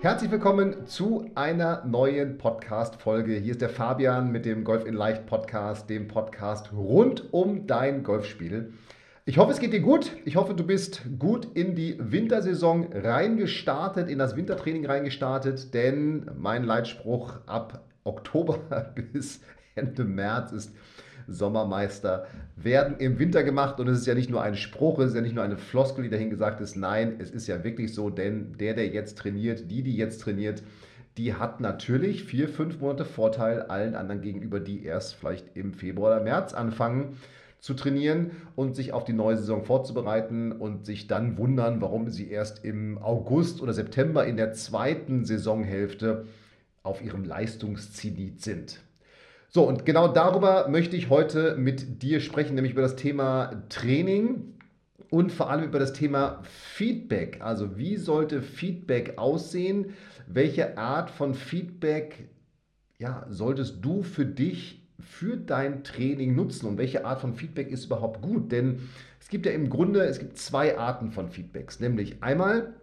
Herzlich willkommen zu einer neuen Podcast-Folge. Hier ist der Fabian mit dem Golf in Leicht Podcast, dem Podcast rund um dein Golfspiel. Ich hoffe, es geht dir gut. Ich hoffe, du bist gut in die Wintersaison reingestartet, in das Wintertraining reingestartet, denn mein Leitspruch ab Oktober bis Ende März ist Sommermeister werden im Winter gemacht. Und es ist ja nicht nur ein Spruch, es ist ja nicht nur eine Floskel, die dahin gesagt ist. Nein, es ist ja wirklich so, denn der, der jetzt trainiert, die, die jetzt trainiert, die hat natürlich vier, fünf Monate Vorteil allen anderen gegenüber, die erst vielleicht im Februar oder März anfangen zu trainieren und sich auf die neue Saison vorzubereiten und sich dann wundern, warum sie erst im August oder September in der zweiten Saisonhälfte auf ihrem Leistungszenit sind. So, und genau darüber möchte ich heute mit dir sprechen, nämlich über das Thema Training und vor allem über das Thema Feedback. Also wie sollte Feedback aussehen? Welche Art von Feedback ja, solltest du für dich, für dein Training nutzen und welche Art von Feedback ist überhaupt gut? Denn es gibt ja im Grunde, es gibt zwei Arten von Feedbacks, nämlich einmal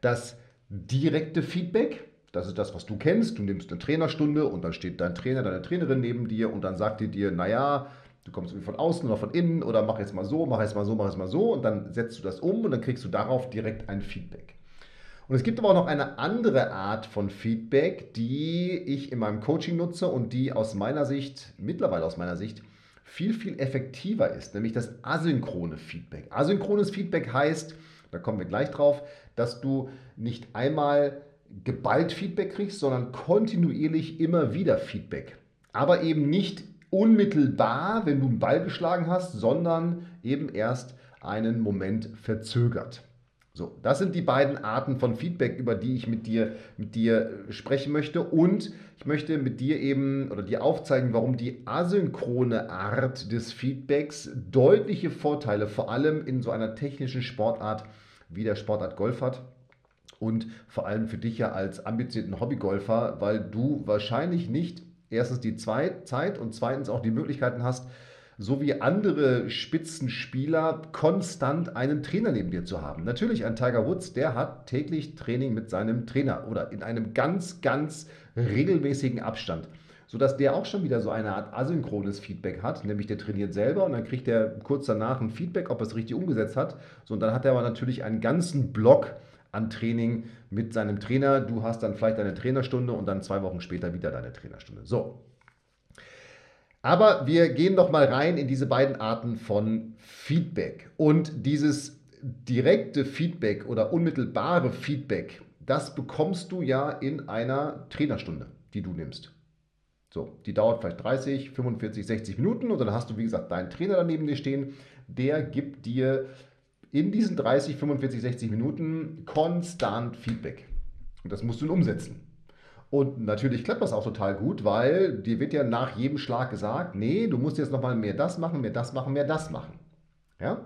das direkte Feedback, das ist das, was du kennst. Du nimmst eine Trainerstunde und dann steht dein Trainer, deine Trainerin neben dir und dann sagt die dir, naja, du kommst irgendwie von außen oder von innen oder mach jetzt mal so, mach jetzt mal so, mach jetzt mal so und dann setzt du das um und dann kriegst du darauf direkt ein Feedback. Und es gibt aber auch noch eine andere Art von Feedback, die ich in meinem Coaching nutze und die aus meiner Sicht, mittlerweile aus meiner Sicht, viel, viel effektiver ist, nämlich das asynchrone Feedback. Asynchrones Feedback heißt, da kommen wir gleich drauf, dass du nicht einmal geballt Feedback kriegst, sondern kontinuierlich immer wieder Feedback. Aber eben nicht unmittelbar, wenn du einen Ball geschlagen hast, sondern eben erst einen Moment verzögert. So, das sind die beiden Arten von Feedback, über die ich mit dir, mit dir sprechen möchte. Und ich möchte mit dir eben oder dir aufzeigen, warum die asynchrone Art des Feedbacks deutliche Vorteile, vor allem in so einer technischen Sportart wie der Sportart Golf hat und vor allem für dich ja als ambitionierten Hobbygolfer, weil du wahrscheinlich nicht erstens die Zeit und zweitens auch die Möglichkeiten hast, so wie andere Spitzenspieler konstant einen Trainer neben dir zu haben. Natürlich ein Tiger Woods, der hat täglich Training mit seinem Trainer oder in einem ganz, ganz regelmäßigen Abstand sodass der auch schon wieder so eine Art asynchrones Feedback hat, nämlich der trainiert selber und dann kriegt er kurz danach ein Feedback, ob er es richtig umgesetzt hat. So, und dann hat er aber natürlich einen ganzen Block an Training mit seinem Trainer. Du hast dann vielleicht deine Trainerstunde und dann zwei Wochen später wieder deine Trainerstunde. So. Aber wir gehen noch mal rein in diese beiden Arten von Feedback. Und dieses direkte Feedback oder unmittelbare Feedback, das bekommst du ja in einer Trainerstunde, die du nimmst. So, die dauert vielleicht 30, 45, 60 Minuten und dann hast du, wie gesagt, deinen Trainer daneben dir stehen. Der gibt dir in diesen 30, 45, 60 Minuten konstant Feedback. Und das musst du umsetzen. Und natürlich klappt das auch total gut, weil dir wird ja nach jedem Schlag gesagt, nee, du musst jetzt nochmal mehr das machen, mehr das machen, mehr das machen. Ja?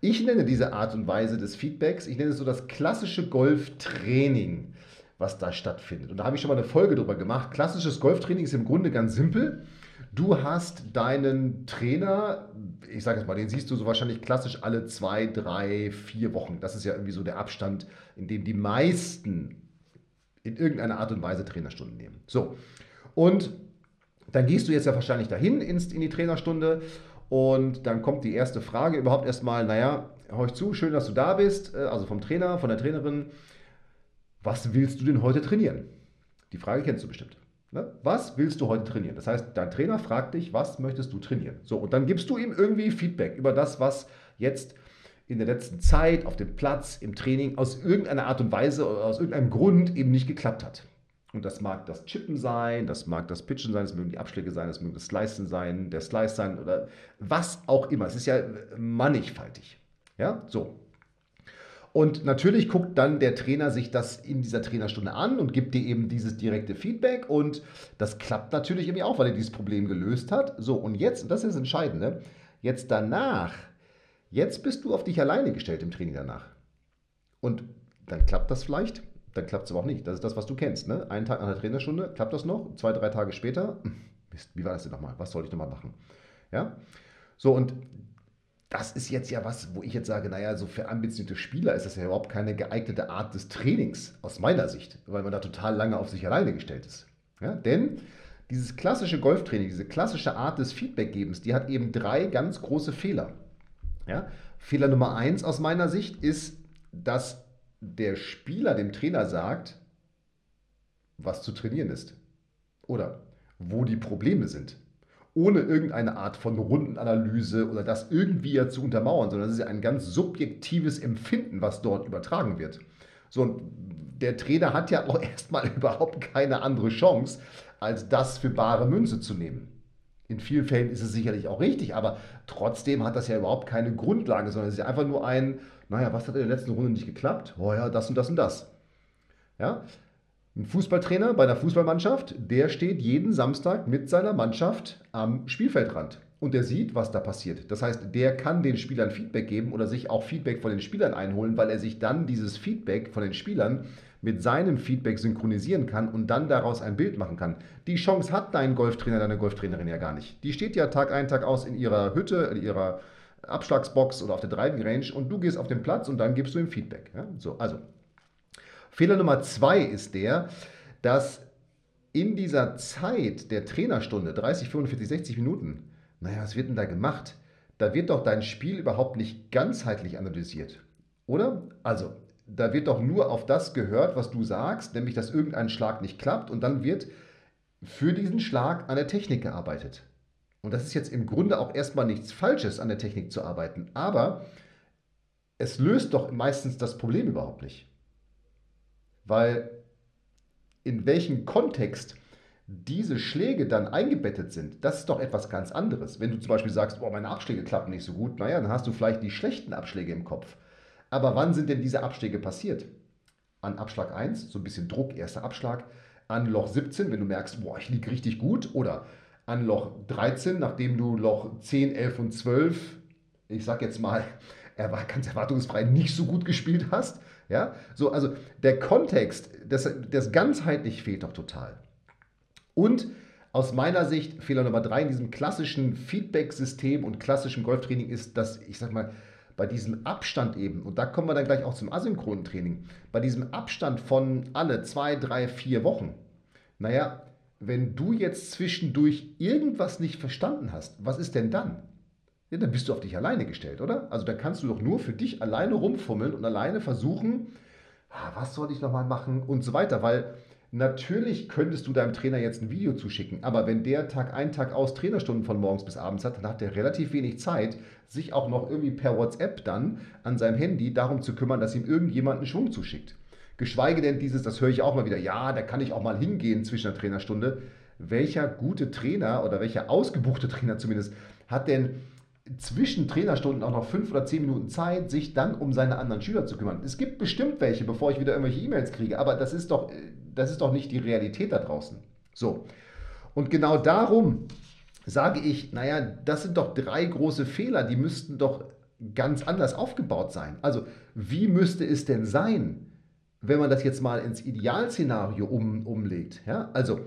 Ich nenne diese Art und Weise des Feedbacks, ich nenne es so das klassische Golftraining, was da stattfindet. Und da habe ich schon mal eine Folge drüber gemacht. Klassisches Golftraining ist im Grunde ganz simpel. Du hast deinen Trainer, ich sage jetzt mal, den siehst du so wahrscheinlich klassisch alle zwei, drei, vier Wochen. Das ist ja irgendwie so der Abstand, in dem die meisten in irgendeiner Art und Weise Trainerstunden nehmen. So, und dann gehst du jetzt ja wahrscheinlich dahin in die Trainerstunde und dann kommt die erste Frage überhaupt erstmal, naja, hör ich zu, schön, dass du da bist, äh, also vom Trainer, von der Trainerin. Was willst du denn heute trainieren? Die Frage kennst du bestimmt. Ne? Was willst du heute trainieren? Das heißt, dein Trainer fragt dich, was möchtest du trainieren? So, und dann gibst du ihm irgendwie Feedback über das, was jetzt in der letzten Zeit auf dem Platz, im Training aus irgendeiner Art und Weise oder aus irgendeinem Grund eben nicht geklappt hat. Und das mag das Chippen sein, das mag das Pitchen sein, das mögen die Abschläge sein, das mögen das Slicen sein, der Slice sein oder was auch immer. Es ist ja mannigfaltig. Ja, so. Und natürlich guckt dann der Trainer sich das in dieser Trainerstunde an und gibt dir eben dieses direkte Feedback. Und das klappt natürlich irgendwie auch, weil er dieses Problem gelöst hat. So, und jetzt, und das ist das Entscheidende, jetzt danach, jetzt bist du auf dich alleine gestellt im Training danach. Und dann klappt das vielleicht, dann klappt es aber auch nicht. Das ist das, was du kennst. Ne? Einen Tag nach der Trainerstunde klappt das noch, zwei, drei Tage später, hm, Mist, wie war das denn nochmal? Was soll ich nochmal machen? Ja? So, und das ist jetzt ja was, wo ich jetzt sage, naja, so für ambitionierte Spieler ist das ja überhaupt keine geeignete Art des Trainings, aus meiner Sicht, weil man da total lange auf sich alleine gestellt ist. Ja, denn dieses klassische Golftraining, diese klassische Art des Feedbackgebens, die hat eben drei ganz große Fehler. Ja? Fehler Nummer eins aus meiner Sicht ist, dass der Spieler dem Trainer sagt, was zu trainieren ist. Oder wo die Probleme sind ohne irgendeine Art von Rundenanalyse oder das irgendwie ja zu untermauern, sondern es ist ja ein ganz subjektives Empfinden, was dort übertragen wird. So, und der Trainer hat ja auch erstmal überhaupt keine andere Chance, als das für bare Münze zu nehmen. In vielen Fällen ist es sicherlich auch richtig, aber trotzdem hat das ja überhaupt keine Grundlage, sondern es ist ja einfach nur ein, naja, was hat in der letzten Runde nicht geklappt? Oh ja, das und das und das. Ja, ein Fußballtrainer bei einer Fußballmannschaft, der steht jeden Samstag mit seiner Mannschaft am Spielfeldrand und der sieht, was da passiert. Das heißt, der kann den Spielern Feedback geben oder sich auch Feedback von den Spielern einholen, weil er sich dann dieses Feedback von den Spielern mit seinem Feedback synchronisieren kann und dann daraus ein Bild machen kann. Die Chance hat dein Golftrainer, deine Golftrainerin ja gar nicht. Die steht ja Tag ein, Tag aus in ihrer Hütte, in ihrer Abschlagsbox oder auf der Driving Range und du gehst auf den Platz und dann gibst du ihm Feedback. Ja? So, also Fehler Nummer zwei ist der, dass in dieser Zeit der Trainerstunde, 30, 45, 60 Minuten, naja, was wird denn da gemacht? Da wird doch dein Spiel überhaupt nicht ganzheitlich analysiert, oder? Also, da wird doch nur auf das gehört, was du sagst, nämlich dass irgendein Schlag nicht klappt und dann wird für diesen Schlag an der Technik gearbeitet. Und das ist jetzt im Grunde auch erstmal nichts Falsches, an der Technik zu arbeiten, aber es löst doch meistens das Problem überhaupt nicht. Weil in welchem Kontext diese Schläge dann eingebettet sind, das ist doch etwas ganz anderes. Wenn du zum Beispiel sagst, oh, meine Abschläge klappen nicht so gut, naja, dann hast du vielleicht die schlechten Abschläge im Kopf. Aber wann sind denn diese Abschläge passiert? An Abschlag 1, so ein bisschen Druck, erster Abschlag. An Loch 17, wenn du merkst, boah, ich liege richtig gut. Oder an Loch 13, nachdem du Loch 10, 11 und 12, ich sag jetzt mal, ganz erwartungsfrei nicht so gut gespielt hast. Ja, so, also der Kontext, das, das ganzheitlich fehlt doch total. Und aus meiner Sicht, Fehler Nummer drei in diesem klassischen Feedback-System und klassischen Golftraining ist, dass, ich sag mal, bei diesem Abstand eben, und da kommen wir dann gleich auch zum asynchronen Training, bei diesem Abstand von alle zwei, drei, vier Wochen, naja, wenn du jetzt zwischendurch irgendwas nicht verstanden hast, was ist denn dann? Ja, dann bist du auf dich alleine gestellt, oder? Also dann kannst du doch nur für dich alleine rumfummeln und alleine versuchen, ah, was soll ich nochmal machen und so weiter, weil natürlich könntest du deinem Trainer jetzt ein Video zuschicken, aber wenn der Tag ein, Tag aus Trainerstunden von morgens bis abends hat, dann hat er relativ wenig Zeit, sich auch noch irgendwie per WhatsApp dann an seinem Handy darum zu kümmern, dass ihm irgendjemand einen Schwung zuschickt. Geschweige denn dieses, das höre ich auch mal wieder, ja, da kann ich auch mal hingehen zwischen der Trainerstunde. Welcher gute Trainer oder welcher ausgebuchte Trainer zumindest hat denn zwischen Trainerstunden auch noch fünf oder zehn Minuten Zeit, sich dann um seine anderen Schüler zu kümmern. Es gibt bestimmt welche, bevor ich wieder irgendwelche E-Mails kriege, aber das ist, doch, das ist doch nicht die Realität da draußen. So. Und genau darum sage ich, naja, das sind doch drei große Fehler, die müssten doch ganz anders aufgebaut sein. Also, wie müsste es denn sein, wenn man das jetzt mal ins Idealszenario um, umlegt? Ja? Also,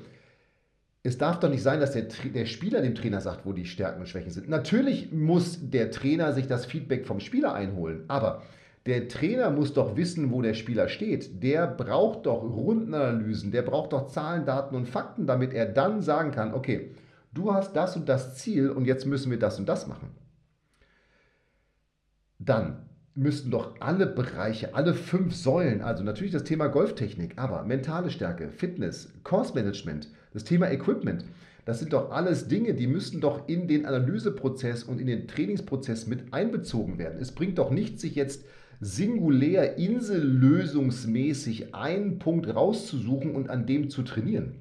es darf doch nicht sein, dass der, der Spieler dem Trainer sagt, wo die Stärken und Schwächen sind. Natürlich muss der Trainer sich das Feedback vom Spieler einholen, aber der Trainer muss doch wissen, wo der Spieler steht. Der braucht doch Rundenanalysen, der braucht doch Zahlen, Daten und Fakten, damit er dann sagen kann, okay, du hast das und das Ziel und jetzt müssen wir das und das machen. Dann müssten doch alle Bereiche, alle fünf Säulen, also natürlich das Thema Golftechnik, aber mentale Stärke, Fitness, Course Management, das Thema Equipment, das sind doch alles Dinge, die müssten doch in den Analyseprozess und in den Trainingsprozess mit einbezogen werden. Es bringt doch nichts, sich jetzt singulär, insellösungsmäßig einen Punkt rauszusuchen und an dem zu trainieren.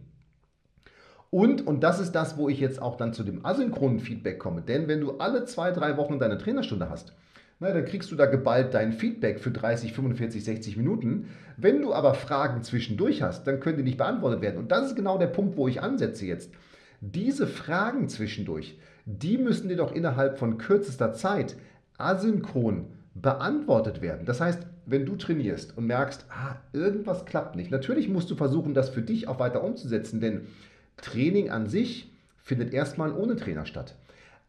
Und, und das ist das, wo ich jetzt auch dann zu dem asynchronen Feedback komme. Denn wenn du alle zwei, drei Wochen deine Trainerstunde hast, na, dann kriegst du da geballt dein Feedback für 30, 45, 60 Minuten. Wenn du aber Fragen zwischendurch hast, dann können die nicht beantwortet werden. Und das ist genau der Punkt, wo ich ansetze jetzt. Diese Fragen zwischendurch, die müssen dir doch innerhalb von kürzester Zeit asynchron beantwortet werden. Das heißt, wenn du trainierst und merkst, ah, irgendwas klappt nicht, natürlich musst du versuchen, das für dich auch weiter umzusetzen, denn Training an sich findet erstmal ohne Trainer statt.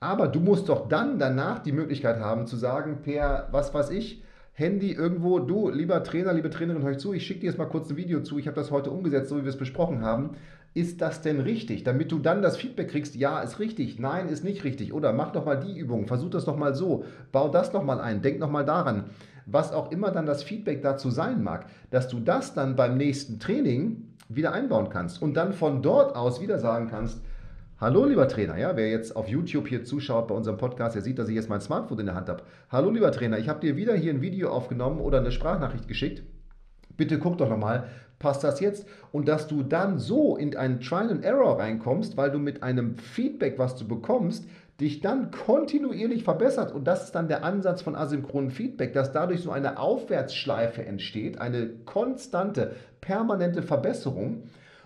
Aber du musst doch dann danach die Möglichkeit haben zu sagen, per was weiß ich, Handy irgendwo, du, lieber Trainer, liebe Trainerin, hör ich zu, ich schicke dir jetzt mal kurz ein Video zu, ich habe das heute umgesetzt, so wie wir es besprochen haben. Ist das denn richtig? Damit du dann das Feedback kriegst, ja, ist richtig, nein, ist nicht richtig. Oder mach doch mal die Übung, versuch das doch mal so, bau das noch mal ein, denk noch mal daran. Was auch immer dann das Feedback dazu sein mag, dass du das dann beim nächsten Training wieder einbauen kannst und dann von dort aus wieder sagen kannst, Hallo lieber Trainer, ja, wer jetzt auf YouTube hier zuschaut bei unserem Podcast, der sieht, dass ich jetzt mein Smartphone in der Hand habe. Hallo lieber Trainer, ich habe dir wieder hier ein Video aufgenommen oder eine Sprachnachricht geschickt. Bitte guck doch nochmal, passt das jetzt? Und dass du dann so in einen Trial and Error reinkommst, weil du mit einem Feedback, was du bekommst, dich dann kontinuierlich verbessert. Und das ist dann der Ansatz von asynchronen Feedback, dass dadurch so eine Aufwärtsschleife entsteht, eine konstante, permanente Verbesserung.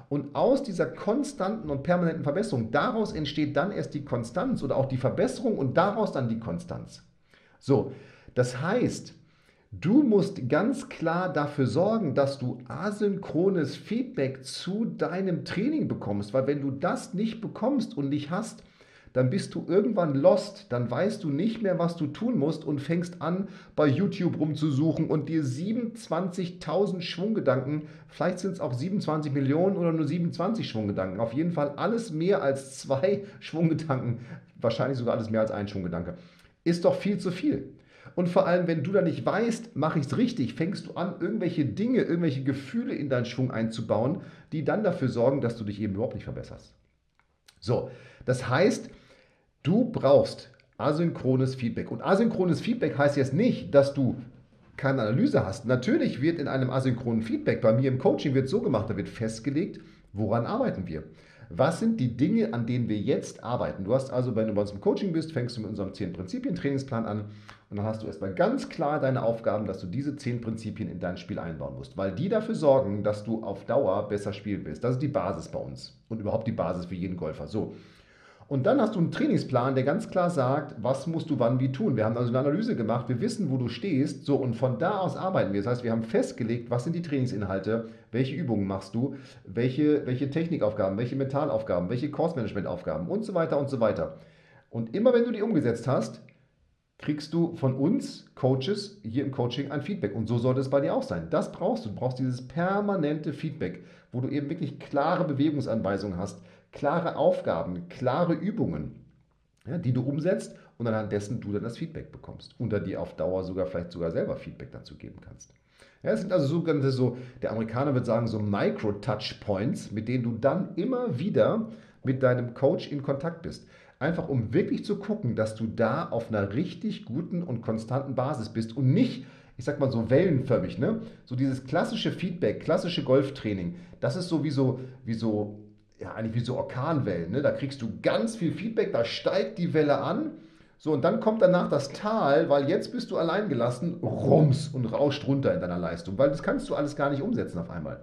Und aus dieser konstanten und permanenten Verbesserung, daraus entsteht dann erst die Konstanz oder auch die Verbesserung und daraus dann die Konstanz. So, das heißt, du musst ganz klar dafür sorgen, dass du asynchrones Feedback zu deinem Training bekommst, weil wenn du das nicht bekommst und nicht hast, dann bist du irgendwann lost, dann weißt du nicht mehr, was du tun musst und fängst an, bei YouTube rumzusuchen und dir 27.000 Schwunggedanken, vielleicht sind es auch 27 Millionen oder nur 27 Schwunggedanken, auf jeden Fall alles mehr als zwei Schwunggedanken, wahrscheinlich sogar alles mehr als ein Schwunggedanke, ist doch viel zu viel. Und vor allem, wenn du da nicht weißt, mache ich es richtig, fängst du an, irgendwelche Dinge, irgendwelche Gefühle in deinen Schwung einzubauen, die dann dafür sorgen, dass du dich eben überhaupt nicht verbesserst. So, das heißt, Du brauchst asynchrones Feedback. Und asynchrones Feedback heißt jetzt nicht, dass du keine Analyse hast. Natürlich wird in einem asynchronen Feedback, bei mir im Coaching wird so gemacht, da wird festgelegt, woran arbeiten wir. Was sind die Dinge, an denen wir jetzt arbeiten? Du hast also, wenn du bei uns im Coaching bist, fängst du mit unserem 10 Prinzipien Trainingsplan an und dann hast du erstmal ganz klar deine Aufgaben, dass du diese 10 Prinzipien in dein Spiel einbauen musst, weil die dafür sorgen, dass du auf Dauer besser spielen willst. Das ist die Basis bei uns und überhaupt die Basis für jeden Golfer. So, und dann hast du einen Trainingsplan, der ganz klar sagt, was musst du wann wie tun. Wir haben also eine Analyse gemacht, wir wissen, wo du stehst, so und von da aus arbeiten wir. Das heißt, wir haben festgelegt, was sind die Trainingsinhalte, welche Übungen machst du, welche, welche Technikaufgaben, welche Mentalaufgaben, welche Kursmanagementaufgaben und so weiter und so weiter. Und immer wenn du die umgesetzt hast, kriegst du von uns Coaches hier im Coaching ein Feedback. Und so sollte es bei dir auch sein. Das brauchst du. Du brauchst dieses permanente Feedback, wo du eben wirklich klare Bewegungsanweisungen hast klare Aufgaben, klare Übungen, ja, die du umsetzt und anhand dessen du dann das Feedback bekommst und dann dir auf Dauer sogar vielleicht sogar selber Feedback dazu geben kannst. Ja, es sind also sogenannte so, der Amerikaner wird sagen, so Micro-Touch-Points, mit denen du dann immer wieder mit deinem Coach in Kontakt bist. Einfach um wirklich zu gucken, dass du da auf einer richtig guten und konstanten Basis bist und nicht, ich sag mal so wellenförmig, ne? So dieses klassische Feedback, klassische Golftraining, das ist so wie so, wie so ja, eigentlich wie so Orkanwellen. Ne? Da kriegst du ganz viel Feedback, da steigt die Welle an. So, und dann kommt danach das Tal, weil jetzt bist du allein gelassen, rums und rauscht runter in deiner Leistung, weil das kannst du alles gar nicht umsetzen auf einmal.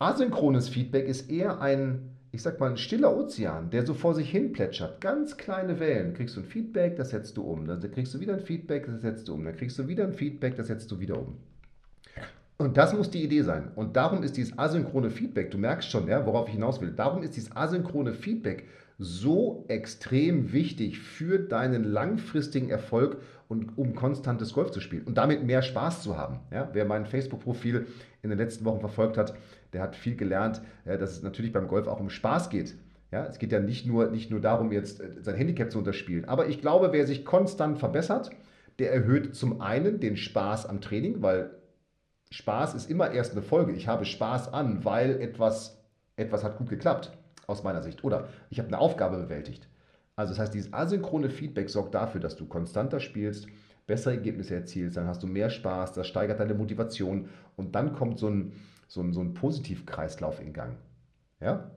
Asynchrones Feedback ist eher ein, ich sag mal, ein stiller Ozean, der so vor sich hin plätschert. Ganz kleine Wellen. Kriegst du ein Feedback, das setzt du um. Dann kriegst du wieder ein Feedback, das setzt du um. Dann kriegst du wieder ein Feedback, das setzt du wieder um. Und das muss die Idee sein. Und darum ist dieses asynchrone Feedback, du merkst schon, ja, worauf ich hinaus will, darum ist dieses asynchrone Feedback so extrem wichtig für deinen langfristigen Erfolg und um konstantes Golf zu spielen und damit mehr Spaß zu haben. Ja, wer mein Facebook-Profil in den letzten Wochen verfolgt hat, der hat viel gelernt, dass es natürlich beim Golf auch um Spaß geht. Ja, es geht ja nicht nur, nicht nur darum, jetzt äh, sein Handicap zu unterspielen. Aber ich glaube, wer sich konstant verbessert, der erhöht zum einen den Spaß am Training, weil Spaß ist immer erst eine Folge. Ich habe Spaß an, weil etwas, etwas hat gut geklappt, aus meiner Sicht. Oder ich habe eine Aufgabe bewältigt. Also das heißt, dieses asynchrone Feedback sorgt dafür, dass du konstanter spielst, bessere Ergebnisse erzielst, dann hast du mehr Spaß, das steigert deine Motivation und dann kommt so ein, so ein, so ein Positivkreislauf in Gang. Ja?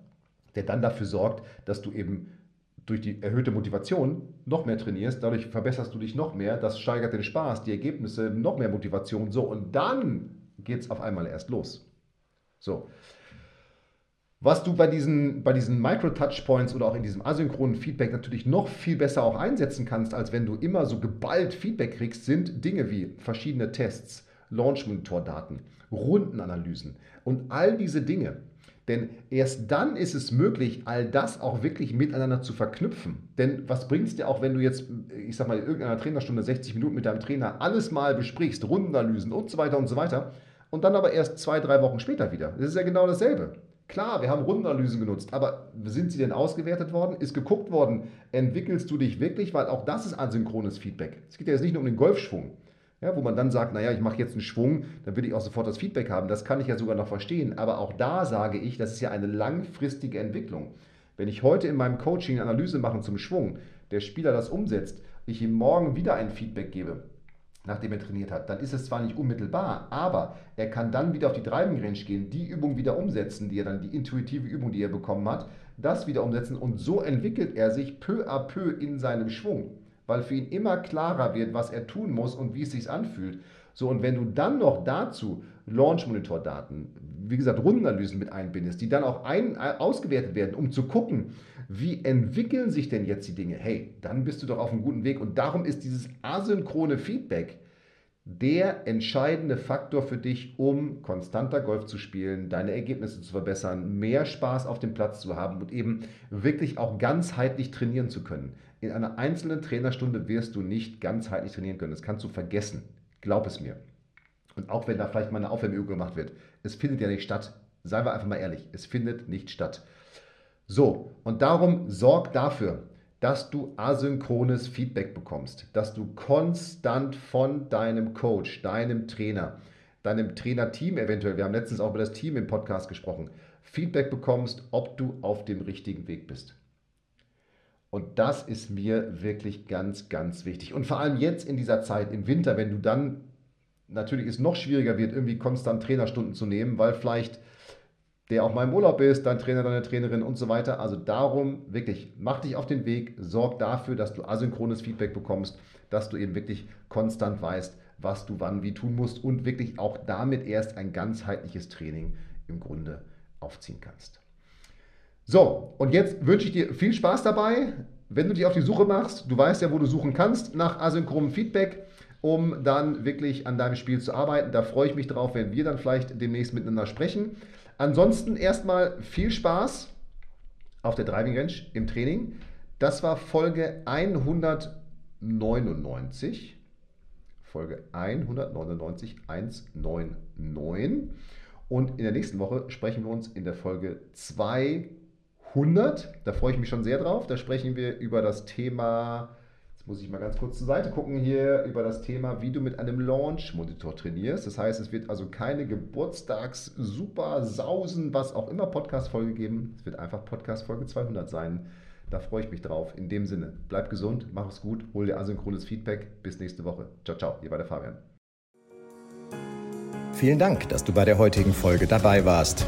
Der dann dafür sorgt, dass du eben durch die erhöhte Motivation noch mehr trainierst, dadurch verbesserst du dich noch mehr, das steigert den Spaß, die Ergebnisse, noch mehr Motivation, so und dann geht es auf einmal erst los. So. Was du bei diesen, bei diesen Micro-Touchpoints oder auch in diesem asynchronen Feedback natürlich noch viel besser auch einsetzen kannst, als wenn du immer so geballt Feedback kriegst, sind Dinge wie verschiedene Tests, Launch-Monitor-Daten, Rundenanalysen und all diese Dinge. Denn erst dann ist es möglich, all das auch wirklich miteinander zu verknüpfen. Denn was bringt es dir auch, wenn du jetzt, ich sag mal, in irgendeiner Trainerstunde 60 Minuten mit deinem Trainer alles mal besprichst, Rundenanalysen und so weiter und so weiter, und dann aber erst zwei, drei Wochen später wieder? Das ist ja genau dasselbe. Klar, wir haben Rundenanalysen genutzt, aber sind sie denn ausgewertet worden? Ist geguckt worden, entwickelst du dich wirklich? Weil auch das ist asynchrones Feedback. Es geht ja jetzt nicht nur um den Golfschwung, ja, wo man dann sagt, naja, ich mache jetzt einen Schwung, dann will ich auch sofort das Feedback haben. Das kann ich ja sogar noch verstehen. Aber auch da sage ich, das ist ja eine langfristige Entwicklung. Wenn ich heute in meinem Coaching eine Analyse mache zum Schwung, der Spieler das umsetzt, ich ihm morgen wieder ein Feedback gebe, nachdem er trainiert hat, dann ist es zwar nicht unmittelbar, aber er kann dann wieder auf die Driving Range gehen, die Übung wieder umsetzen, die er dann, die intuitive Übung, die er bekommen hat, das wieder umsetzen und so entwickelt er sich peu à peu in seinem Schwung, weil für ihn immer klarer wird, was er tun muss und wie es sich anfühlt. So, und wenn du dann noch dazu Launch-Monitor-Daten, wie gesagt, Rundenanalysen mit einbindest, die dann auch ein, ausgewertet werden, um zu gucken, wie entwickeln sich denn jetzt die Dinge? Hey, dann bist du doch auf einem guten Weg. Und darum ist dieses asynchrone Feedback der entscheidende Faktor für dich, um konstanter Golf zu spielen, deine Ergebnisse zu verbessern, mehr Spaß auf dem Platz zu haben und eben wirklich auch ganzheitlich trainieren zu können. In einer einzelnen Trainerstunde wirst du nicht ganzheitlich trainieren können. Das kannst du vergessen. Glaub es mir. Und auch wenn da vielleicht mal eine Aufwärmübung gemacht wird, es findet ja nicht statt. Seien wir einfach mal ehrlich, es findet nicht statt. So, und darum sorg dafür, dass du asynchrones Feedback bekommst, dass du konstant von deinem Coach, deinem Trainer, deinem Trainerteam eventuell, wir haben letztens auch über das Team im Podcast gesprochen, Feedback bekommst, ob du auf dem richtigen Weg bist. Und das ist mir wirklich ganz, ganz wichtig. Und vor allem jetzt in dieser Zeit im Winter, wenn du dann natürlich es noch schwieriger wird, irgendwie konstant Trainerstunden zu nehmen, weil vielleicht der auch mal im Urlaub ist, dein Trainer, deine Trainerin und so weiter. Also darum wirklich, mach dich auf den Weg, sorg dafür, dass du asynchrones Feedback bekommst, dass du eben wirklich konstant weißt, was du wann wie tun musst und wirklich auch damit erst ein ganzheitliches Training im Grunde aufziehen kannst. So, und jetzt wünsche ich dir viel Spaß dabei. Wenn du dich auf die Suche machst, du weißt ja, wo du suchen kannst nach asynchronem Feedback, um dann wirklich an deinem Spiel zu arbeiten. Da freue ich mich drauf, wenn wir dann vielleicht demnächst miteinander sprechen. Ansonsten erstmal viel Spaß auf der Driving Range im Training. Das war Folge 199. Folge 199, 199. Und in der nächsten Woche sprechen wir uns in der Folge 200. Da freue ich mich schon sehr drauf. Da sprechen wir über das Thema muss ich mal ganz kurz zur Seite gucken hier über das Thema, wie du mit einem Launch-Monitor trainierst. Das heißt, es wird also keine Geburtstags-Super-Sausen, was auch immer Podcast-Folge geben. Es wird einfach Podcast-Folge 200 sein. Da freue ich mich drauf. In dem Sinne, bleib gesund, mach es gut, hol dir asynchrones Feedback. Bis nächste Woche. Ciao, ciao. Hier war der Fabian. Vielen Dank, dass du bei der heutigen Folge dabei warst.